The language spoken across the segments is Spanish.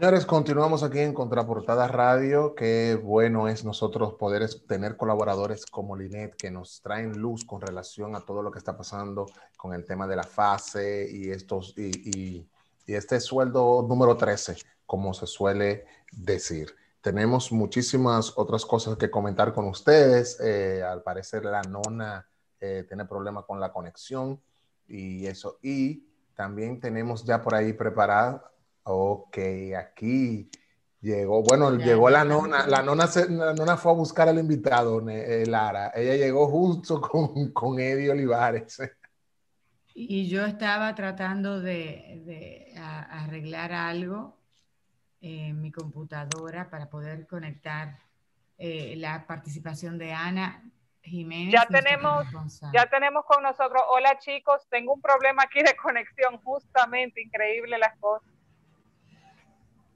Señores, continuamos aquí en Contraportada Radio. Qué bueno es nosotros poder tener colaboradores como Linet que nos traen luz con relación a todo lo que está pasando con el tema de la fase y, estos, y, este sueldo número 13, como se suele decir. Tenemos muchísimas otras cosas que comentar con ustedes. Eh, al parecer la nona eh, tiene problemas con la conexión y eso. Y también tenemos ya por ahí preparada Ok, aquí llegó, bueno, llegó la nona, la nona, la nona fue a buscar al invitado, eh, Lara. Ella llegó justo con, con Eddie Olivares. Y yo estaba tratando de, arreglar algo en mi computadora para poder conectar eh, la participación de Ana Jiménez. Ya tenemos, ya tenemos con nosotros, hola chicos, tengo un problema aquí de conexión, justamente, increíble las cosas.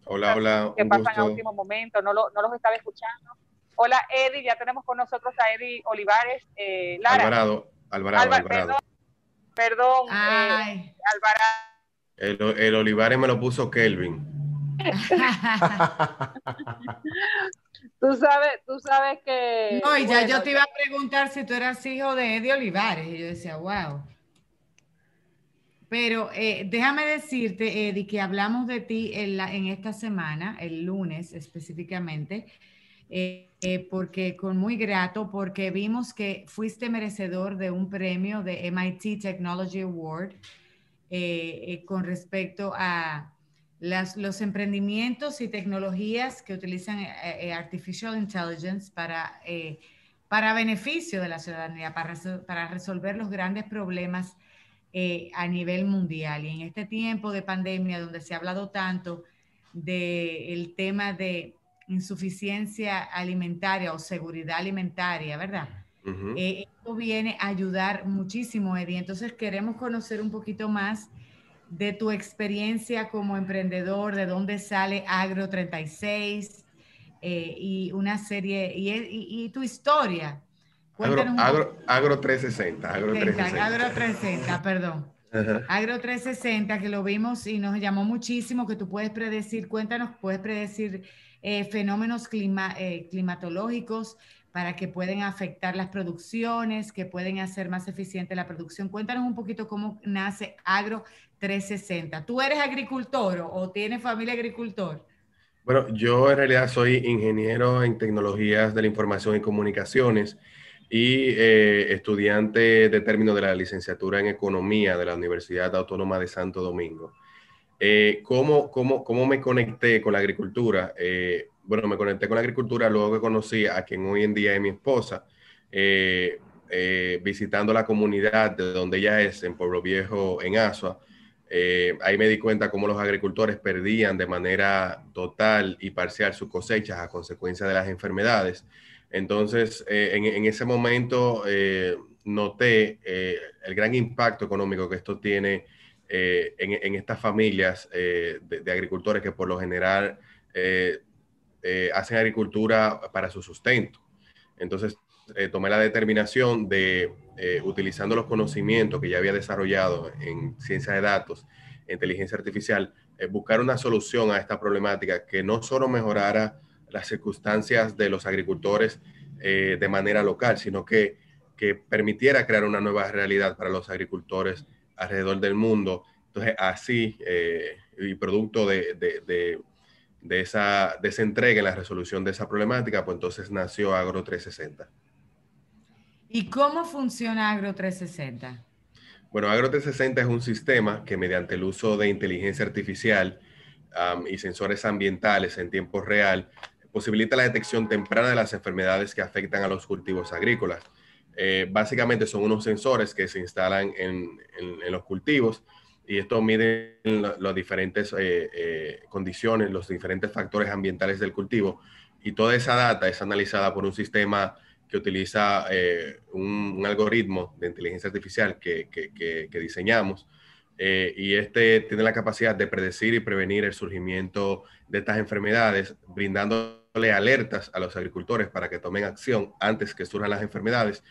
Hola, hola. ¿Qué pasa en último momento? No, lo, no los estaba escuchando. Hola, Eddie. Ya tenemos con nosotros a Eddie Olivares. Eh, Lara. Alvarado. Alvarado, Alvarado. Perdón, eh, Alvarado. El, Olivares me lo puso Kelvin. tú sabes, tú sabes que. No, y ya yo te iba a preguntar si tú eras hijo de Eddie Olivares. Y yo decía, wow. Pero eh, déjame decirte, Eddie, que hablamos de ti en, esta semana, el lunes específicamente, eh, eh, porque con muy grato, porque vimos que fuiste merecedor de un premio de MIT Technology Award con respecto a las, los emprendimientos y tecnologías que utilizan Artificial Intelligence para, para beneficio de la ciudadanía, para resolver los grandes problemas eh, a nivel mundial. Y en este tiempo de pandemia, donde se ha hablado tanto del tema de insuficiencia alimentaria o seguridad alimentaria, ¿verdad? Eh, esto viene a ayudar muchísimo, Eddie. Entonces queremos conocer un poquito más de tu experiencia como emprendedor, de dónde sale Agro 36 eh, y una serie, y, tu historia Agro, agro, 360. Agro 360, agro 360 perdón. Agro 360, que lo vimos y nos llamó muchísimo, que tú puedes predecir, cuéntanos, puedes predecir eh, fenómenos clima, eh, climatológicos para que pueden afectar las producciones, que pueden hacer más eficiente la producción. Cuéntanos un poquito cómo nace Agro 360. ¿Tú eres agricultor o, o tienes familia agricultor? Bueno, yo en realidad soy ingeniero en tecnologías de la información y comunicaciones y eh, estudiante de término de la licenciatura en Economía de la Universidad Autónoma de Santo Domingo. Eh, ¿cómo, cómo, cómo, me conecté con la agricultura? Eh, bueno, me conecté con la agricultura luego que conocí a quien hoy en día es mi esposa, visitando la comunidad de donde ella es, en Pueblo Viejo, en Asua. ahí me di cuenta cómo los agricultores perdían de manera total y parcial sus cosechas a consecuencia de las enfermedades. Entonces, eh, en, ese momento eh, noté eh, el gran impacto económico que esto tiene en, estas familias de, agricultores que por lo general hacen agricultura para su sustento. Entonces, tomé la determinación de, utilizando los conocimientos que ya había desarrollado en ciencia de datos, inteligencia artificial, buscar una solución a esta problemática que no solo mejorara las circunstancias de los agricultores eh, de manera local, sino que, que, permitiera crear una nueva realidad para los agricultores alrededor del mundo. Entonces, así, eh, y producto de, de, de, esa, de esa entrega en la resolución de esa problemática, pues entonces nació Agro 360. ¿Y cómo funciona Agro 360? Bueno, Agro 360 es un sistema que mediante el uso de inteligencia artificial y sensores ambientales en tiempo real posibilita la detección temprana de las enfermedades que afectan a los cultivos agrícolas. Eh, básicamente son unos sensores que se instalan en, los cultivos y esto mide las diferentes eh, eh, condiciones, los diferentes factores ambientales del cultivo y toda esa data es analizada por un sistema que utiliza un, algoritmo de inteligencia artificial que, que diseñamos y este tiene la capacidad de predecir y prevenir el surgimiento de estas enfermedades, brindando alertas a los agricultores para que tomen acción antes que surjan las enfermedades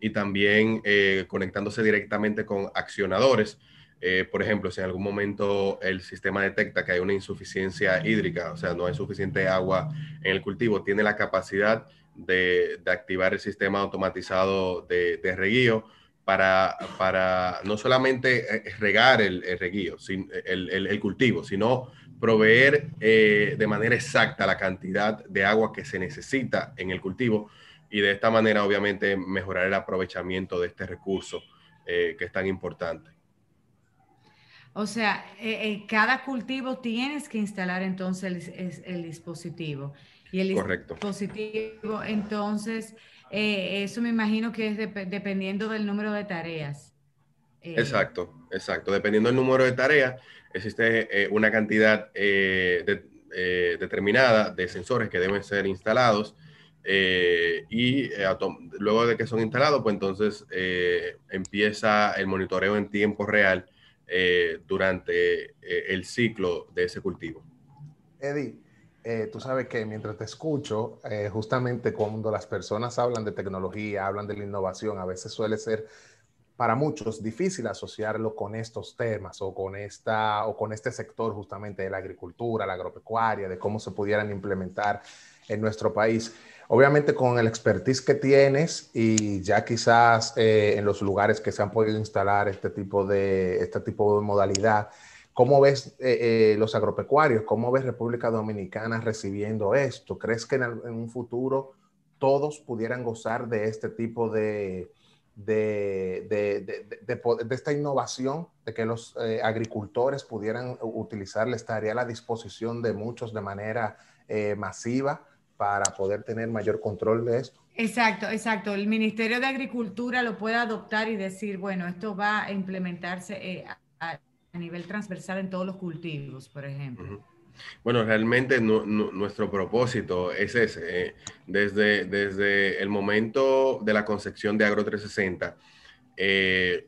y también eh, conectándose directamente con accionadores. Eh, por ejemplo, si en algún momento el sistema detecta que hay una insuficiencia hídrica, o sea, no hay suficiente agua en el cultivo, tiene la capacidad de, activar el sistema automatizado de, de reguío para, para, no solamente eh, regar el, reguío, el, cultivo, sino proveer eh, de manera exacta la cantidad de agua que se necesita en el cultivo y de esta manera obviamente mejorar el aprovechamiento de este recurso que es tan importante. O sea, eh, cada cultivo tienes que instalar entonces el, dispositivo. Y el dispositivo, entonces, eh, eso me imagino que es dependiendo del número de tareas. Eh, exacto, exacto. Dependiendo del número de tareas, existe una cantidad determinada de sensores que deben ser instalados. y luego de que son instalados, pues entonces empieza el monitoreo en tiempo real eh, durante eh, el ciclo de ese cultivo. Eddie, eh, tú sabes que mientras te escucho, justamente cuando las personas hablan de tecnología, hablan de la innovación, a veces suele ser para muchos difícil asociarlo con estos temas o con, esta, o con este sector justamente de la agricultura, la agropecuaria, de cómo se pudieran implementar en nuestro país. Obviamente con el expertise que tienes y ya quizás eh, en los lugares que se han podido instalar este tipo de, este tipo modalidad, ¿cómo ves eh, eh, los agropecuarios? ¿Cómo ves República Dominicana recibiendo esto? ¿Crees que en, un futuro todos pudieran gozar de este tipo de, de, de, esta innovación, de que los agricultores pudieran utilizarla, estaría a la disposición de muchos de manera masiva? para poder tener mayor control de esto. Exacto, exacto. El Ministerio de Agricultura lo puede adoptar y decir, bueno, esto va a implementarse eh, a, nivel transversal en todos los cultivos, por ejemplo. Bueno, realmente nuestro propósito es ese. Eh, desde, desde el momento de la concepción de Agro 360, eh,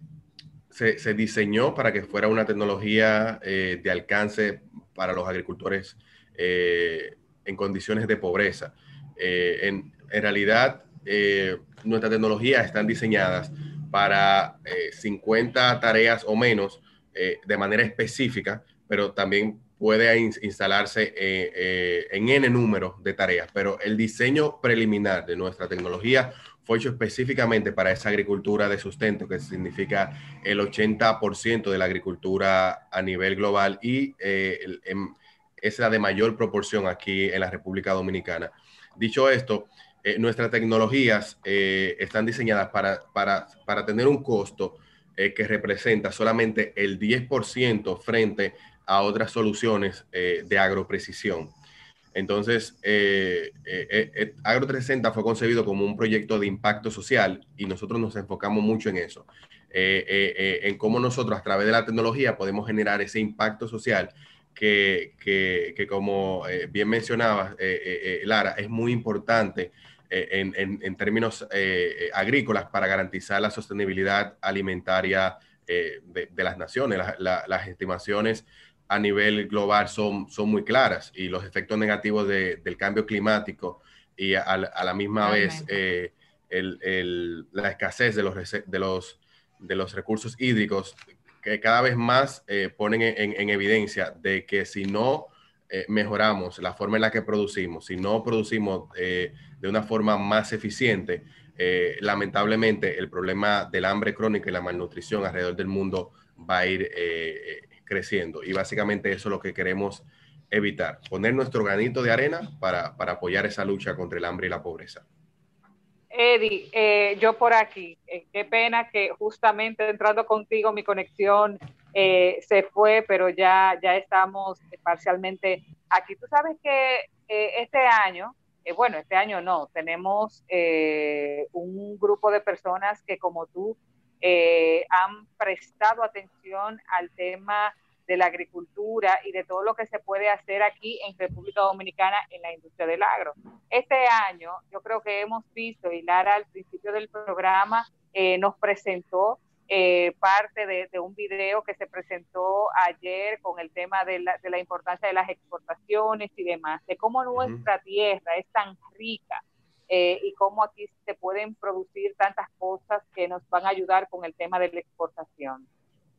se, diseñó para que fuera una tecnología de alcance para los agricultores en condiciones de pobreza. Eh, en, realidad, eh, nuestras tecnologías están diseñadas para 50 eh, tareas o menos de manera específica, pero también puede instalarse en N número de tareas. Pero el diseño preliminar de nuestra tecnología fue hecho específicamente para esa agricultura de sustento, que significa el 80% de la agricultura a nivel global y el, es la de mayor proporción aquí en la República Dominicana. Dicho esto, eh, nuestras tecnologías eh, están diseñadas para, para, tener un costo eh, que representa solamente el 10% frente a otras soluciones de agroprecisión. Entonces, Agro 360 fue concebido como un proyecto de impacto social y nosotros nos enfocamos mucho en eso, en cómo nosotros a través de la tecnología podemos generar ese impacto social que, como eh, bien mencionaba eh, eh, Lara, es muy importante en, términos agrícolas para garantizar la sostenibilidad alimentaria de, las naciones. las estimaciones a nivel global son, son muy claras y los efectos negativos del cambio climático y a, la misma vez la escasez de los, de los, de los recursos hídricos que cada vez más eh, ponen en, evidencia de que si no eh, mejoramos la forma en la que producimos, si no producimos eh, de una forma más eficiente, lamentablemente el problema del hambre crónica y la malnutrición alrededor del mundo va a ir creciendo. Y básicamente eso es lo que queremos evitar, poner nuestro granito de arena para apoyar esa lucha contra el hambre y la pobreza. Eddie, eh, yo por aquí, eh, qué pena que justamente entrando contigo mi conexión eh, se fue, pero ya, ya estamos parcialmente aquí. Tú sabes que este año, bueno, este año no, tenemos un grupo de personas que como tú han prestado atención al tema de la agricultura y de todo lo que se puede hacer aquí en República Dominicana en la industria del agro. Este año yo creo que hemos visto, y Lara al principio del programa eh, nos presentó eh, parte de, un video que se presentó ayer con el tema de la, de la importancia de las exportaciones y demás, de cómo nuestra tierra es tan rica eh, y cómo aquí se pueden producir tantas cosas que nos van a ayudar con el tema de la exportación.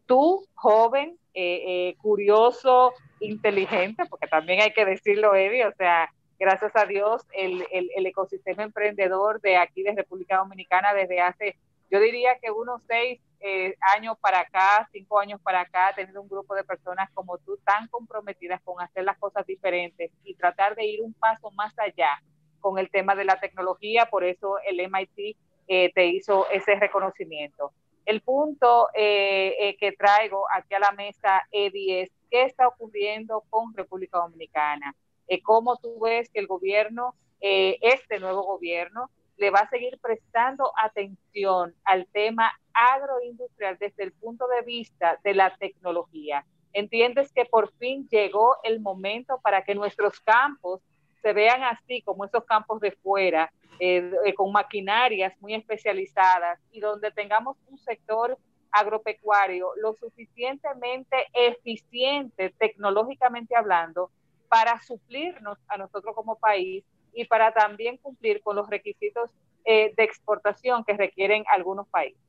tú, joven, eh, curioso, inteligente, porque también hay que decirlo, Eddie, o sea, gracias a Dios, el, el, ecosistema emprendedor de aquí de República Dominicana desde hace, yo diría que unos seis eh, años para acá, cinco años para acá, tener un grupo de personas como tú tan comprometidas con hacer las cosas diferentes y tratar de ir un paso más allá con el tema de la tecnología, por eso el MIT eh, te hizo ese reconocimiento. El punto eh, que traigo aquí a la mesa, Eddie, es qué está ocurriendo con República Dominicana eh, cómo tú ves que el gobierno, eh, este nuevo gobierno, le va a seguir prestando atención al tema agroindustrial desde el punto de vista de la tecnología. ¿Entiendes que por fin llegó el momento para que nuestros campos se vean así como esos campos de fuera, eh, con maquinarias muy especializadas y donde tengamos un sector agropecuario lo suficientemente eficiente tecnológicamente hablando para suplirnos a nosotros como país y para también cumplir con los requisitos eh, de exportación que requieren algunos países.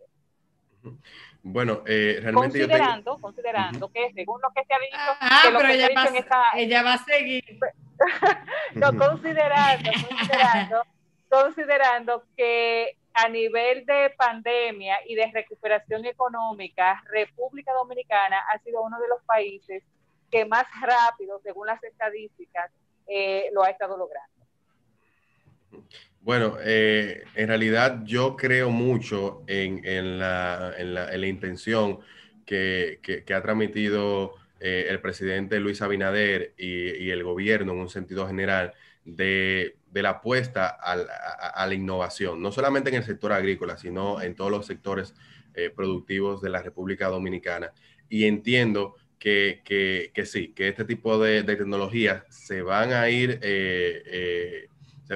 Bueno, eh, realmente considerando, considerando que según lo que se ha dicho, ah, pero ella, va, ella va a seguir. no, considerando, considerando, considerando que a nivel de pandemia y de recuperación económica, República Dominicana ha sido uno de los países que más rápido, según las estadísticas, eh, lo ha estado logrando. Bueno, eh, en realidad yo creo mucho en, la, en, la, en la, intención que, ha transmitido eh, el presidente Luis Abinader y, el gobierno en un sentido general de, la apuesta a, a, la innovación, no solamente en el sector agrícola, sino en todos los sectores productivos de la República Dominicana. Y entiendo que sí, que este tipo de, de tecnologías se van a ir, eh, eh,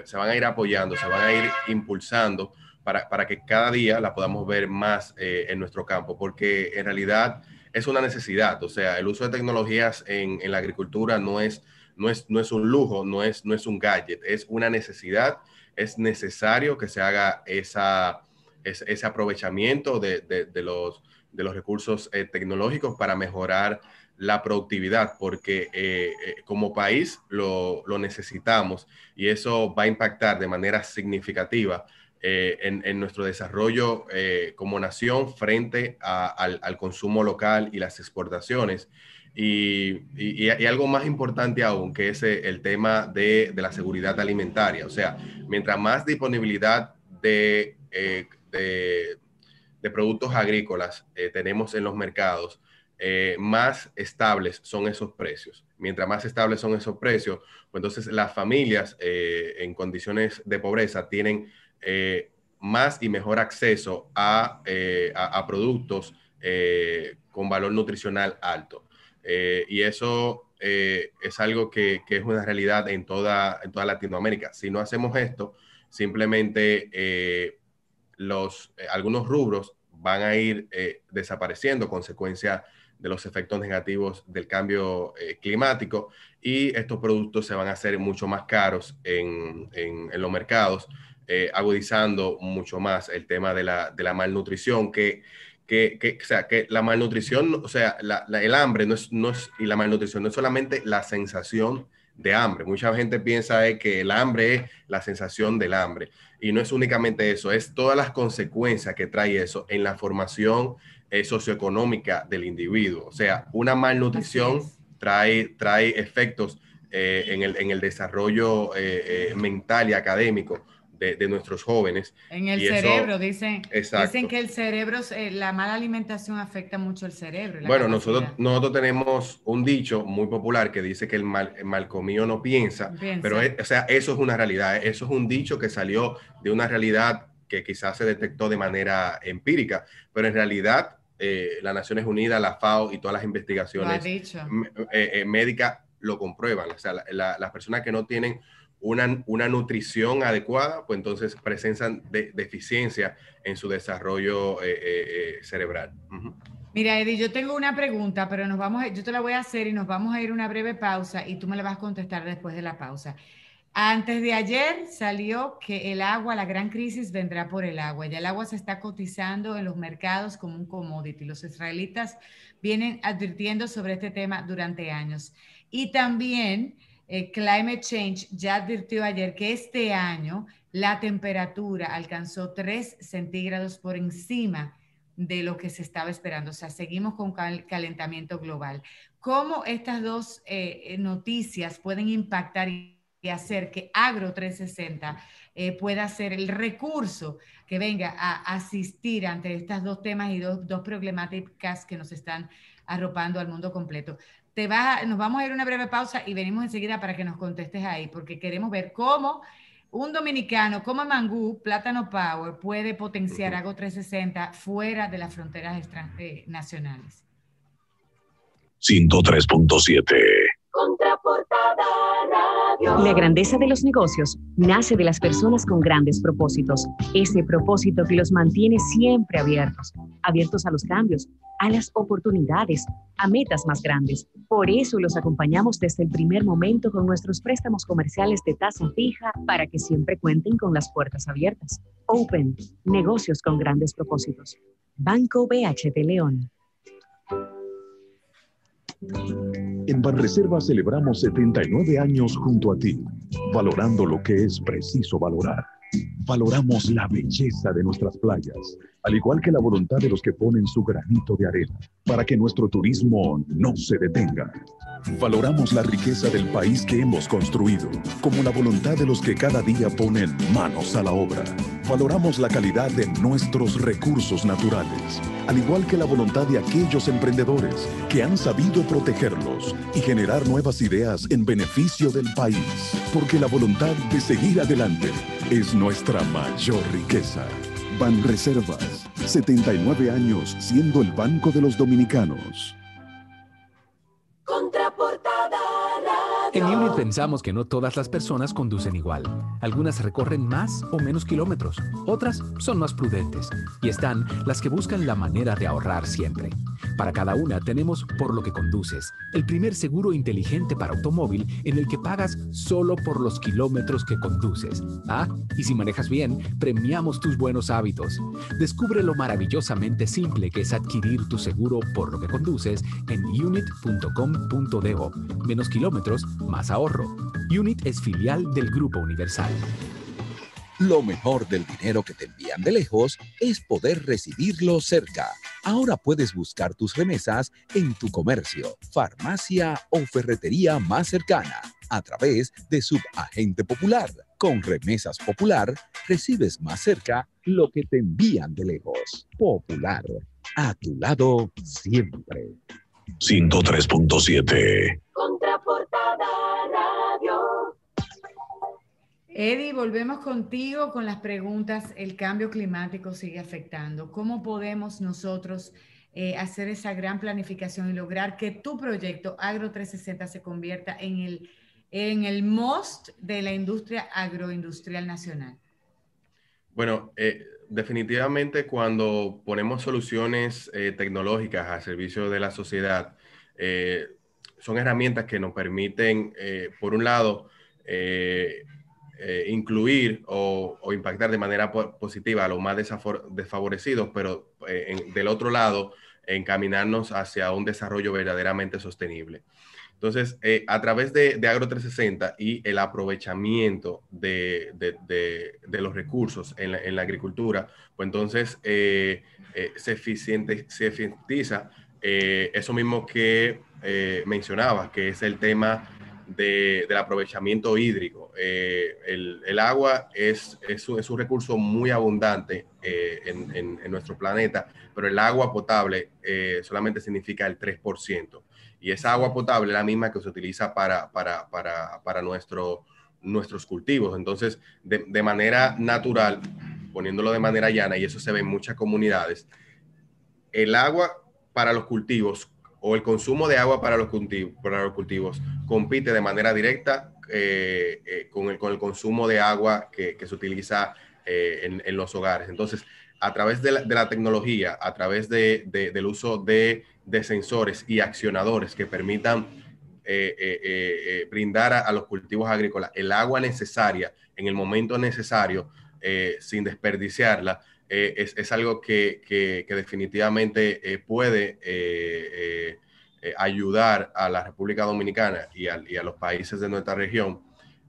se, van a ir apoyando, se van a ir impulsando para, para que cada día la podamos ver más eh, en nuestro campo, porque en realidad es una necesidad, o sea, el uso de tecnologías en, en la agricultura no es, no, es, no es un lujo, no es, no es un gadget, es una necesidad, es necesario que se haga esa, ese, ese aprovechamiento de, de, los de los recursos eh, tecnológicos para mejorar la productividad, porque eh, eh, como país lo, lo, necesitamos y eso va a impactar de manera significativa en, en, nuestro desarrollo como nación frente al, al, consumo local y las exportaciones. Y, y, algo más importante aún, que es el tema de, de la seguridad alimentaria. O sea, mientras más disponibilidad de, de de productos agrícolas eh, tenemos en los mercados, eh, más estables son esos precios. Mientras más estables son esos precios, pues entonces las familias eh, en condiciones de pobreza tienen más y mejor acceso a, a, productos con valor nutricional alto. y eso es algo que, que, es una realidad en toda, en toda Latinoamérica. Si no hacemos esto, simplemente los, eh, algunos rubros van a ir eh, desapareciendo consecuencia de los efectos negativos del cambio eh, climático y estos productos se van a hacer mucho más caros en, en, los mercados, agudizando mucho más el tema de la, de la malnutrición que, que, que, o sea, que la malnutrición, o sea, el hambre no es, no es, y la malnutrición no es solamente la sensación de hambre. Mucha gente piensa que el hambre es la sensación del hambre. Y no es únicamente eso, es todas las consecuencias que trae eso en la formación eh, socioeconómica del individuo. O sea, una malnutrición trae, trae efectos eh, en, el, en, el, desarrollo eh, mental y académico de, nuestros jóvenes. En el cerebro, dicen, dicen que el cerebro, eh, la mala alimentación afecta mucho el cerebro. Bueno, nosotros, nosotros tenemos un dicho muy popular que dice que el mal, el mal comido no piensa, pero o sea, eso es una realidad, eso es un dicho que salió de una realidad que quizás se detectó de manera empírica, pero en realidad eh, las Naciones Unidas, la FAO y todas las investigaciones eh, médicas lo comprueban. O sea, las personas que no tienen una, una nutrición adecuada, pues entonces presentan de, deficiencia en su desarrollo eh, eh, eh, cerebral. Uh -huh. Mira, Eddie, yo tengo una pregunta, pero nos vamos a, yo te la voy a hacer y nos vamos a ir una breve pausa y tú me la vas a contestar después de la pausa. Antes de ayer salió que el agua, la gran crisis vendrá por el agua. Ya el agua se está cotizando en los mercados como un commodity. Los israelitas vienen advirtiendo sobre este tema durante años. Y también eh, Climate Change ya advirtió ayer que este año la temperatura alcanzó 3 centígrados por encima de lo que se estaba esperando. O sea, seguimos con calentamiento global. ¿Cómo estas dos eh, noticias pueden impactar y hacer que Agro 360 eh, pueda ser el recurso que venga a asistir ante estas dos temas y dos, dos problemáticas que nos están arropando al mundo completo. Te va, nos vamos a ir a una breve pausa y venimos enseguida para que nos contestes ahí, porque queremos ver cómo un dominicano como Mangú, Plátano Power, puede potenciar Agro 360 fuera de las fronteras nacionales. 103.7 Contraportada Radio. La grandeza de los negocios nace de las personas con grandes propósitos. Ese propósito que los mantiene siempre abiertos, abiertos a los cambios, a las oportunidades, a metas más grandes. Por eso los acompañamos desde el primer momento con nuestros préstamos comerciales de tasa fija para que siempre cuenten con las puertas abiertas. Open, negocios con grandes propósitos. Banco BH de León. En Banreservas celebramos 79 años junto a ti, valorando lo que es preciso valorar. Valoramos la belleza de nuestras playas, al igual que la voluntad de los que ponen su granito de arena para que nuestro turismo no se detenga. Valoramos la riqueza del país que hemos construido, como la voluntad de los que cada día ponen manos a la obra. Valoramos la calidad de nuestros recursos naturales, al igual que la voluntad de aquellos emprendedores que han sabido protegerlos y generar nuevas ideas en beneficio del país, porque la voluntad de seguir adelante es nuestra mayor riqueza. Banreservas, 79 años siendo el Banco de los Dominicanos. En Unit pensamos que no todas las personas conducen igual. Algunas recorren más o menos kilómetros, otras son más prudentes y están las que buscan la manera de ahorrar siempre. Para cada una tenemos Por lo que conduces, el primer seguro inteligente para automóvil en el que pagas solo por los kilómetros que conduces. Ah, y si manejas bien, premiamos tus buenos hábitos. Descubre lo maravillosamente simple que es adquirir tu seguro por lo que conduces en unit.com.do. Menos kilómetros, más ahorro. Unit es filial del Grupo Universal. Lo mejor del dinero que te envían de lejos es poder recibirlo cerca. Ahora puedes buscar tus remesas en tu comercio, farmacia o ferretería más cercana a través de Subagente Popular. Con Remesas Popular recibes más cerca lo que te envían de lejos. Popular, a tu lado siempre. 103.7 Contraportada Radio. Eddie, volvemos contigo con las preguntas. El cambio climático sigue afectando. ¿Cómo podemos nosotros eh, hacer esa gran planificación y lograr que tu proyecto Agro 360 se convierta en el, en el most de la industria agroindustrial nacional? Bueno, eh, definitivamente cuando ponemos soluciones eh, tecnológicas a servicio de la sociedad, eh, son herramientas que nos permiten, eh, por un lado, eh, eh, incluir o, impactar de manera po- positiva a los más desfavorecidos, pero del otro lado, encaminarnos hacia un desarrollo verdaderamente sostenible. Entonces, a través de, Agro 360 y el aprovechamiento de, los recursos en la, agricultura, pues entonces se, eficientiza eso mismo que eh, mencionabas, que es el tema de- del aprovechamiento hídrico. Eh, el, agua es, es, un, es un recurso muy abundante eh, en, en- en nuestro planeta, pero el agua potable eh, solamente significa el 3%. Y esa agua potable es la misma que se utiliza para, para, para, para nuestro, nuestros cultivos. Entonces, de, de manera natural, poniéndolo de manera llana, y eso se ve en muchas comunidades, el agua para los cultivos o el consumo de agua para los cultivos, compite de manera directa eh, eh, con, el, con el consumo de agua que, se utiliza eh, en, los hogares. Entonces, a través de la, tecnología, a través de, de- del uso de, sensores y accionadores que permitan brindar a, los cultivos agrícolas el agua necesaria en el momento necesario sin desperdiciarla, es, algo que, definitivamente puede ayudar a la República Dominicana y a, los países de nuestra región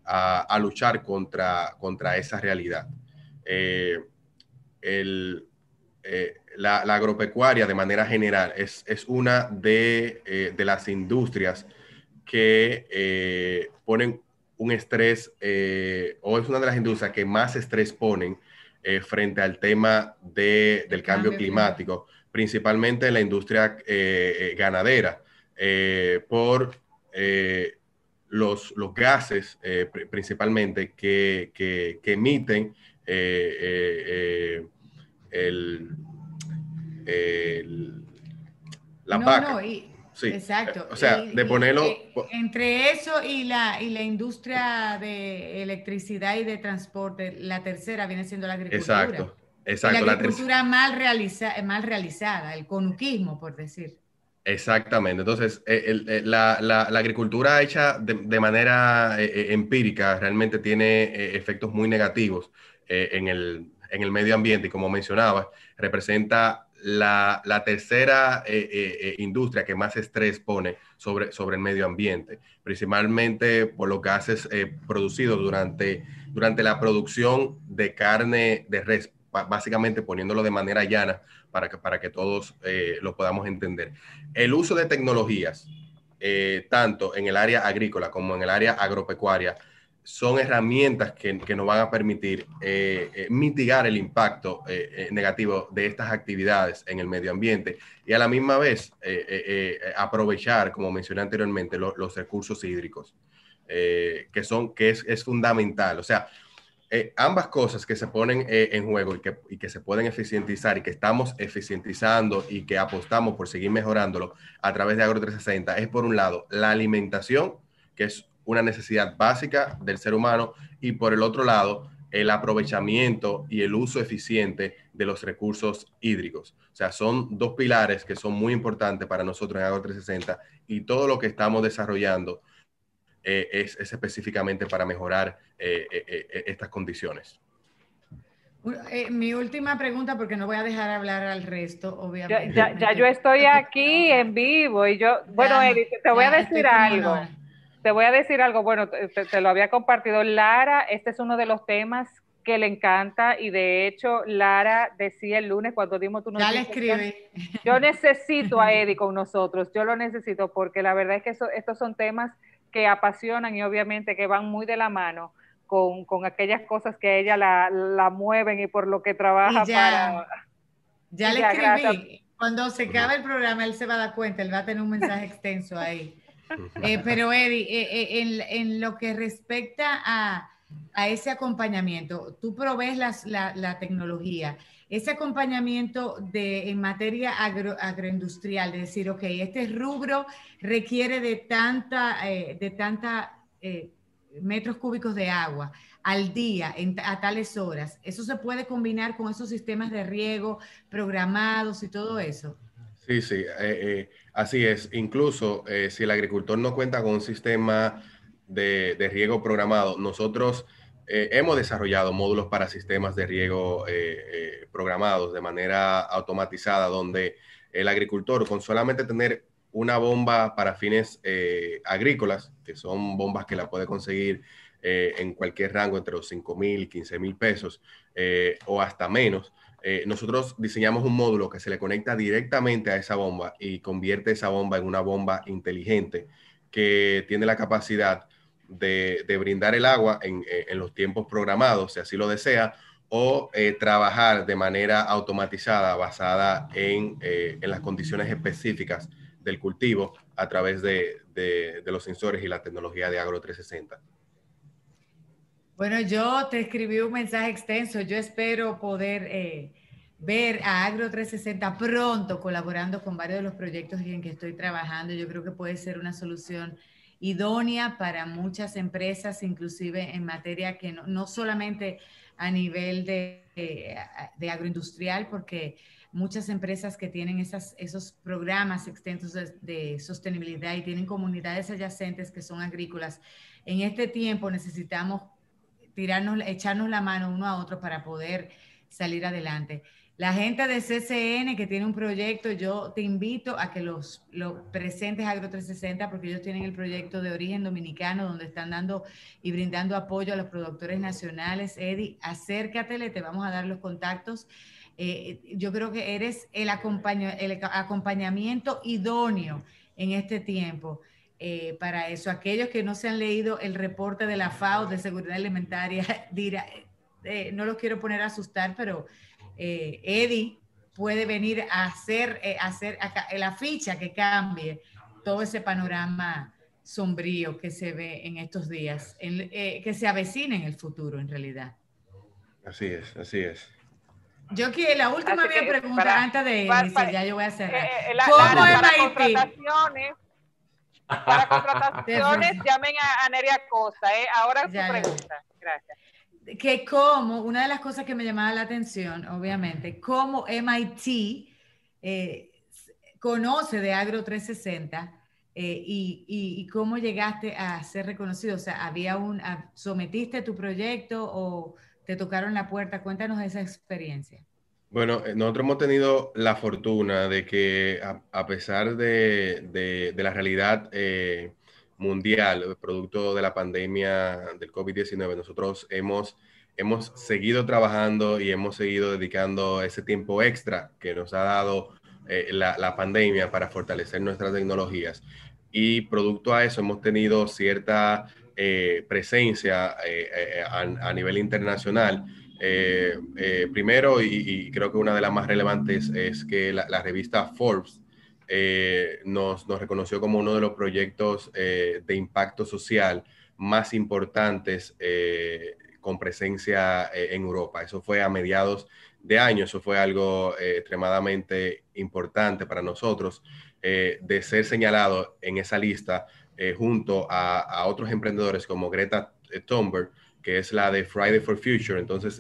a, luchar contra, contra esa realidad. el, la, agropecuaria de manera general es, es una de, eh, de, las industrias que eh, ponen un estrés, eh, o es una de las industrias que más estrés ponen frente al tema de, del cambio, climático, principalmente la industria ganadera, por los, los, gases principalmente que, que, que emiten el la no, Exacto. O sea, de ponerlo... entre eso y la, y la industria de electricidad y de transporte, la tercera viene siendo la agricultura. Exacto, exacto. la agricultura mal, realiza, mal realizada, el conuquismo, por decir. Exactamente. Entonces, eh, la, la, agricultura hecha de, manera eh, eh, empírica realmente tiene efectos muy negativos en el, en, el, medio ambiente y como mencionaba, representa la, tercera eh, eh, eh, industria que más estrés pone sobre, sobre el medio ambiente, principalmente por los gases producidos durante, durante la producción de carne de res, básicamente poniéndolo de manera llana para que, para que todos lo podamos entender. El uso de tecnologías, tanto en el área agrícola como en el área agropecuaria, son herramientas que, nos van a permitir eh, eh, mitigar el impacto eh, negativo de estas actividades en el medio ambiente y a la misma vez aprovechar, como mencioné anteriormente, los recursos hídricos, que, son, que es, fundamental. O sea, ambas cosas que se ponen en juego y que, y que se pueden eficientizar y que estamos eficientizando y que apostamos por seguir mejorándolo a través de Agro 360 es, por un lado, la alimentación, que es una necesidad básica del ser humano y por el otro lado, el aprovechamiento y el uso eficiente de los recursos hídricos. O sea, son dos pilares que son muy importantes para nosotros en Agro 360 y todo lo que estamos desarrollando eh, es, específicamente para mejorar eh, eh, estas condiciones. mi última pregunta, porque no voy a dejar hablar al resto, obviamente. Ya, yo estoy aquí en vivo y yo, bueno, Eric, te voy a decir algo te voy a decir algo, bueno, te, lo había compartido. Lara, este es uno de los temas que le encanta y de hecho Lara decía el lunes cuando dimos tu noticia. Ya le escribí. Yo necesito a Eddie con nosotros, yo lo necesito porque la verdad es que estos son temas que apasionan y obviamente que van muy de la mano con, aquellas cosas que ella la, mueven y por lo que trabaja ya, Ya le escribí. Cuando se acabe el programa, él se va a dar cuenta, él va a tener un mensaje extenso ahí. Eh, pero Eddie, eh, eh, en, lo que respecta a, ese acompañamiento, tú provees la, tecnología, ese acompañamiento de, en materia agroindustrial, de decir, ok, este rubro requiere de tanta, de tanta metros cúbicos de agua al día a tales horas. ¿Eso se puede combinar con esos sistemas de riego programados y todo eso? Sí, sí. Así es, incluso eh, si el agricultor no cuenta con un sistema de, riego programado, nosotros eh, hemos desarrollado módulos para sistemas de riego eh, programados de manera automatizada, donde el agricultor con solamente tener una bomba para fines agrícolas, que son bombas que la puede conseguir en cualquier rango entre los 5 mil y 15 mil pesos o hasta menos, eh, nosotros diseñamos un módulo que se le conecta directamente a esa bomba y convierte esa bomba en una bomba inteligente que tiene la capacidad de, brindar el agua eh, en, los tiempos programados, si así lo desea, o eh, trabajar de manera automatizada basada en, las condiciones específicas del cultivo a través de, los sensores y la tecnología de Agro 360. Bueno, yo te escribí un mensaje extenso. Yo espero poder eh, ver a Agro 360 pronto colaborando con varios de los proyectos en que estoy trabajando. Yo creo que puede ser una solución idónea para muchas empresas, inclusive en materia que no, solamente a nivel de, de, agroindustrial, porque muchas empresas que tienen esas, esos programas extensos de, de, sostenibilidad y tienen comunidades adyacentes que son agrícolas. En este tiempo necesitamos tirarnos, echarnos la mano uno a otro para poder salir adelante. La gente de CCN que tiene un proyecto, yo te invito a que los, los presentes Agro 360, porque ellos tienen el proyecto de origen dominicano, donde están dando y brindando apoyo a los productores nacionales. Eddie, acércate, te vamos a dar los contactos. Eh, yo creo que eres el, acompaña, el acompañamiento idóneo en este tiempo. Eh, para eso. Aquellos que no se han leído el reporte de la FAO de seguridad alimentaria, dirá, eh, no los quiero poner a asustar, pero eh, Eddie puede venir a hacer, eh, hacer acá, la ficha que cambie todo ese panorama sombrío que se ve en estos días, en, eh, que se avecina en el futuro en realidad. Así es, así es. Yo quiero la última que, pregunta para, antes de para, para, ya yo voy a cerrar. Eh, la, ¿Cómo la, para contrataciones, para contrataciones llamen a, a Neria Costa, ¿eh? Ahora su pregunta. Gracias que como, una de las cosas que me llamaba la atención, obviamente, como MIT eh, conoce de Agro 360 eh, y, y, y, cómo llegaste a ser reconocido. O sea, ¿había un, sometiste tu proyecto o te tocaron la puerta? Cuéntanos esa experiencia. Bueno, eh, nosotros hemos tenido la fortuna de que a, pesar de, la realidad eh, mundial, producto de la pandemia del COVID-19, nosotros hemos, seguido trabajando y hemos seguido dedicando ese tiempo extra que nos ha dado eh, la, pandemia para fortalecer nuestras tecnologías. Y producto a eso hemos tenido cierta presencia a, nivel internacional. Eh, primero, y, creo que una de las más relevantes es que la, revista Forbes eh, nos, reconoció como uno de los proyectos eh, de impacto social más importantes eh, con presencia eh, en Europa. Eso fue a mediados de año, eso fue algo eh, extremadamente importante para nosotros de ser señalado en esa lista junto a, a, otros emprendedores como Greta Thunberg, que es la de Friday for Future. Entonces,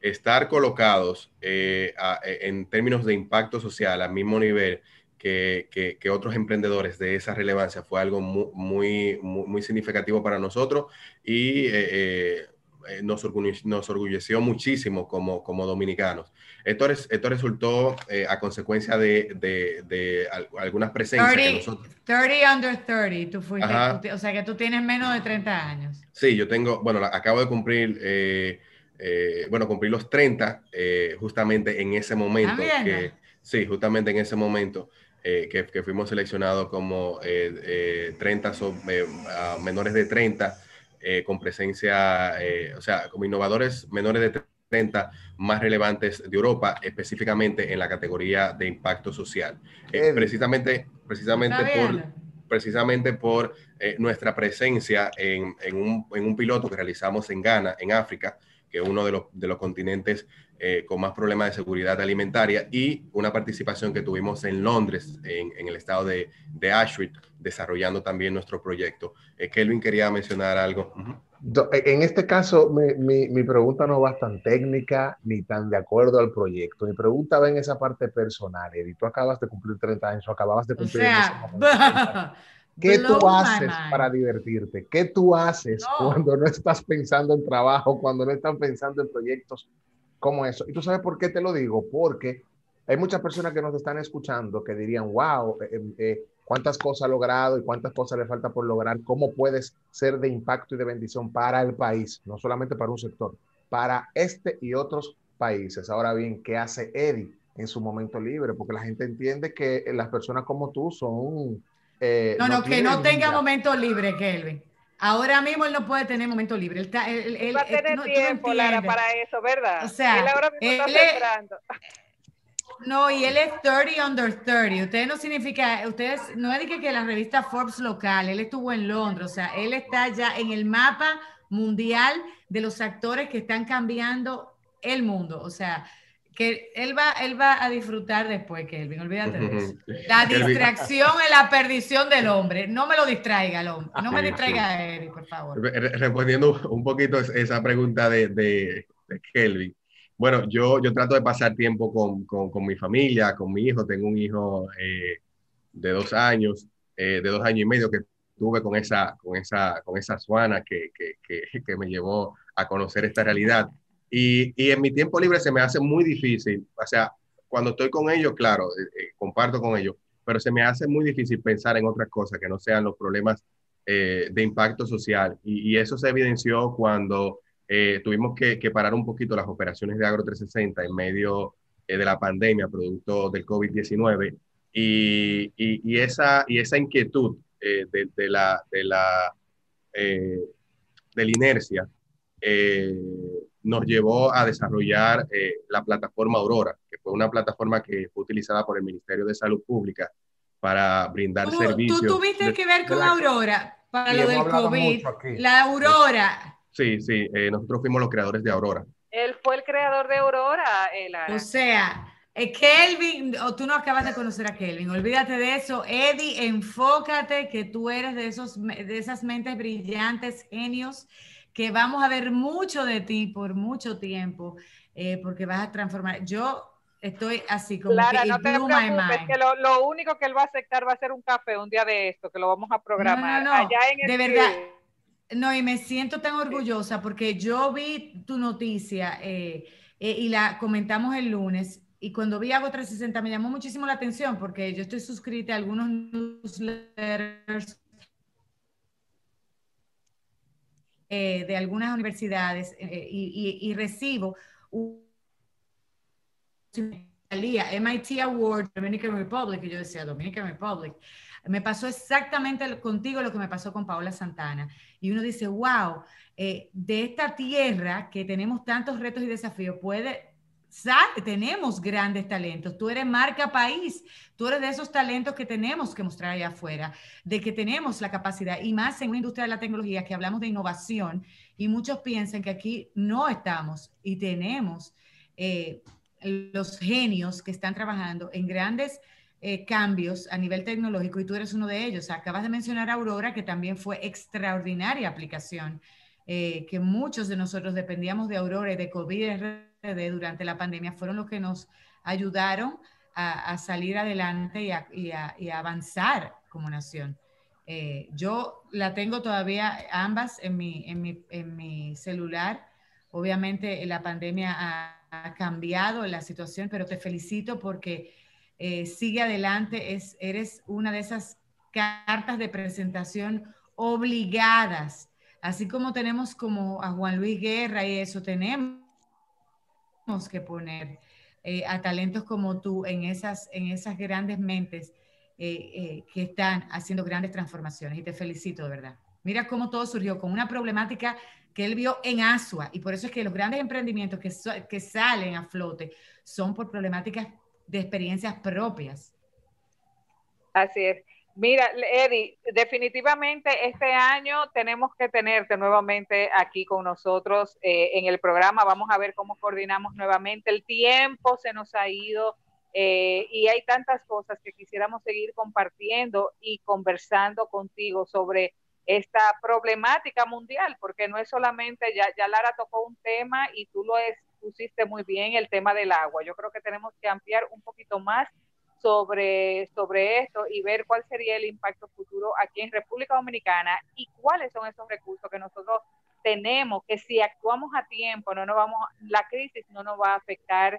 estar colocados eh, en términos de impacto social al mismo nivel que, que, otros emprendedores de esa relevancia fue algo muy, muy, muy significativo para nosotros y eh, eh, nos, orgulleció, nos, orgulleció, muchísimo como, como dominicanos. Esto, es, esto resultó eh, a consecuencia de, de, de, algunas presencias 30, que nosotros... 30 under 30, tú fuiste, o sea que tú tienes menos de 30 años. Sí, yo tengo, bueno, acabo de cumplir... Eh, eh, bueno, cumplí los 30 eh, justamente en ese momento. Que, sí, justamente en ese momento eh, que, que, fuimos seleccionados como 30 so, menores de 30 con presencia, o sea, como innovadores menores de 30 más relevantes de Europa, específicamente en la categoría de impacto social. precisamente precisamente por precisamente por eh, nuestra presencia en, en, un, en, un, piloto que realizamos en Ghana, en África, que es uno de los, de los continentes eh, con más problemas de seguridad alimentaria, y una participación que tuvimos en Londres, en, en el estado de, de, Ashford, desarrollando también nuestro proyecto. Eh, Kelvin quería mencionar algo. Uh -huh. En este caso, mi, mi, mi, pregunta no va tan técnica ni tan de acuerdo al proyecto. Mi pregunta va en esa parte personal, Eddie. Tú acabas de cumplir 30 años o acababas de cumplir. O sea, ¿Qué tú haces para divertirte? ¿Qué tú haces no. cuando no estás pensando en trabajo, cuando no estás pensando en proyectos como eso? Y tú sabes por qué te lo digo, porque hay muchas personas que nos están escuchando que dirían, wow, eh, eh, cuántas cosas ha logrado y cuántas cosas le falta por lograr, cómo puedes ser de impacto y de bendición para el país, no solamente para un sector, para este y otros países. Ahora bien, ¿qué hace Eddie en su momento libre? Porque la gente entiende que las personas como tú son eh, no, no, no que no tenga momento libre, Kelvin. Ahora mismo él no puede tener momento libre. Él, está, él, él va a tener no, tiempo, Lara, para eso, ¿verdad? O sea, él ahora mismo está esperando. No, y él es 30 under 30. Ustedes no significa, ustedes, no es que, que la revista Forbes local, él estuvo en Londres, o sea, él está ya en el mapa mundial de los actores que están cambiando el mundo. O sea, que él va, él va a disfrutar después, Kelvin, olvídate de eso. La distracción es la perdición del hombre. No me lo distraiga el hombre. No me distraiga Eric, por favor. Respondiendo un poquito esa pregunta de, de, de Kelvin. Bueno, yo, yo trato de pasar tiempo con, con, con mi familia, con mi hijo. Tengo un hijo eh, de dos años, eh, de dos años y medio que tuve con esa, con esa, con esa suana que, que, que, que me llevó a conocer esta realidad. Y, y, en mi tiempo libre se me hace muy difícil, o sea, cuando estoy con ellos, claro, eh, eh, comparto con ellos, pero se me hace muy difícil pensar en otras cosas que no sean los problemas eh, de impacto social. Y, y, eso se evidenció cuando eh, tuvimos que, que, parar un poquito las operaciones de Agro 360 en medio eh, de la pandemia, producto del COVID-19. Y, y, esa, y esa inquietud de, de, la, de, la, de la inercia nos llevó a desarrollar la plataforma Aurora, que fue una plataforma que fue utilizada por el Ministerio de Salud Pública para brindar tú, servicios. Tú tuviste de, que ver con la, Aurora para lo del COVID. La Aurora. Sí, sí, eh, nosotros fuimos los creadores de Aurora. Él fue el creador de Aurora, Lara. O sea, eh, Kelvin, o tú no acabas de conocer a Kelvin, olvídate de eso. Eddie, enfócate que tú eres de, esos, de esas mentes brillantes, genios, que vamos a ver mucho de ti por mucho tiempo, eh, porque vas a transformar. Yo Estoy así como Clara, que no te preocupes, que lo, lo, único que él va a aceptar va a ser un café un día de esto, que lo vamos a programar. No, no, no. Allá en de verdad. No, y me siento tan orgullosa porque yo vi tu noticia eh, eh, y la comentamos el lunes y cuando vi Hago 360 me llamó muchísimo la atención porque yo estoy suscrita a algunos newsletters eh, de algunas universidades eh, y, y, recibo un MIT Award, Dominican Republic, y yo decía, Dominican Republic. Me pasó exactamente contigo lo que me pasó con Paola Santana. Y uno dice, wow, eh, de esta tierra que tenemos tantos retos y desafíos, puede, tenemos grandes talentos. Tú eres marca país, tú eres de esos talentos que tenemos que mostrar allá afuera, de que tenemos la capacidad, y más en una industria de la tecnología que hablamos de innovación, y muchos piensan que aquí no estamos y tenemos. Eh, los genios que están trabajando en grandes eh, cambios a nivel tecnológico y tú eres uno de ellos. Acabas de mencionar Aurora, que también fue extraordinaria aplicación, eh, que muchos de nosotros dependíamos de Aurora y de COVID durante la pandemia, fueron los que nos ayudaron a, salir adelante y a, avanzar como nación. Eh, yo la tengo todavía ambas en mi, celular. Obviamente la pandemia ha, ha cambiado la situación, pero te felicito porque eh, sigue adelante, es, eres una de esas cartas de presentación obligadas, así como tenemos como a Juan Luis Guerra y eso, tenemos que poner eh, a talentos como tú en esas, en esas grandes mentes eh, eh, que están haciendo grandes transformaciones y te felicito de verdad. Mira cómo todo surgió con una problemática que él vio en Asua y por eso es que los grandes emprendimientos que, que salen a flote son por problemáticas de experiencias propias. Así es. Mira, Eddie, definitivamente este año tenemos que tenerte nuevamente aquí con nosotros eh, en el programa. Vamos a ver cómo coordinamos nuevamente. El tiempo se nos ha ido eh, y hay tantas cosas que quisiéramos seguir compartiendo y conversando contigo sobre esta problemática mundial, porque no es solamente, ya, ya Lara tocó un tema y tú lo pusiste muy bien, el tema del agua. Yo creo que tenemos que ampliar un poquito más sobre, sobre esto y ver cuál sería el impacto futuro aquí en República Dominicana y cuáles son esos recursos que nosotros tenemos, que si actuamos a tiempo, no nos vamos, la crisis no nos va a afectar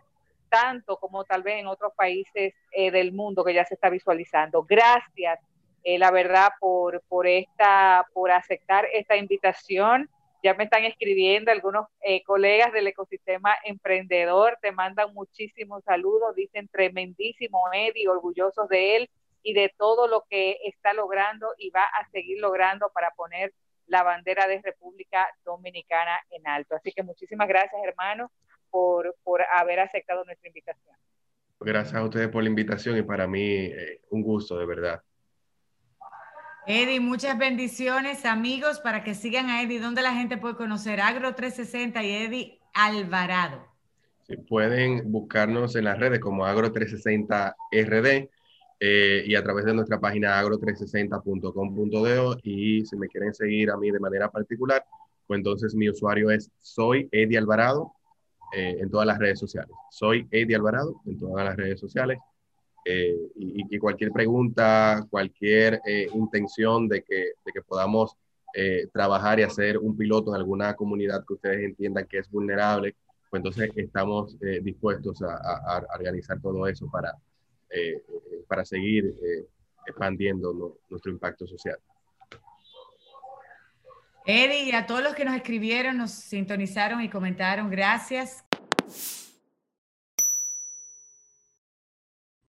tanto como tal vez en otros países eh, del mundo que ya se está visualizando. Gracias eh, la verdad, por, por, esta, por aceptar esta invitación. Ya me están escribiendo algunos eh, colegas del ecosistema emprendedor, te mandan muchísimos saludos, dicen tremendísimo Eddie, orgullosos de él y de todo lo que está logrando y va a seguir logrando para poner la bandera de República Dominicana en alto. Así que muchísimas gracias, hermano, por, por haber aceptado nuestra invitación. Gracias a ustedes por la invitación y para mí eh, un gusto, de verdad. Eddie, muchas bendiciones, amigos, para que sigan a Eddie. ¿Dónde la gente puede conocer Agro 360 y Eddie Alvarado? Sí, pueden buscarnos en las redes como Agro 360 RD eh, y a través de nuestra página agro360.com.do y si me quieren seguir a mí de manera particular, pues entonces mi usuario es soy Eddie Alvarado eh, en todas las redes sociales. Soy Eddie Alvarado en todas las redes sociales. Eh, y, y, cualquier pregunta, cualquier eh, intención de que, de que podamos trabajar y hacer un piloto en alguna comunidad que ustedes entiendan que es vulnerable, pues entonces estamos dispuestos a, a, a, organizar todo eso para, para seguir expandiendo nuestro impacto social. Eddie, y a todos los que nos escribieron, nos sintonizaron y comentaron, gracias.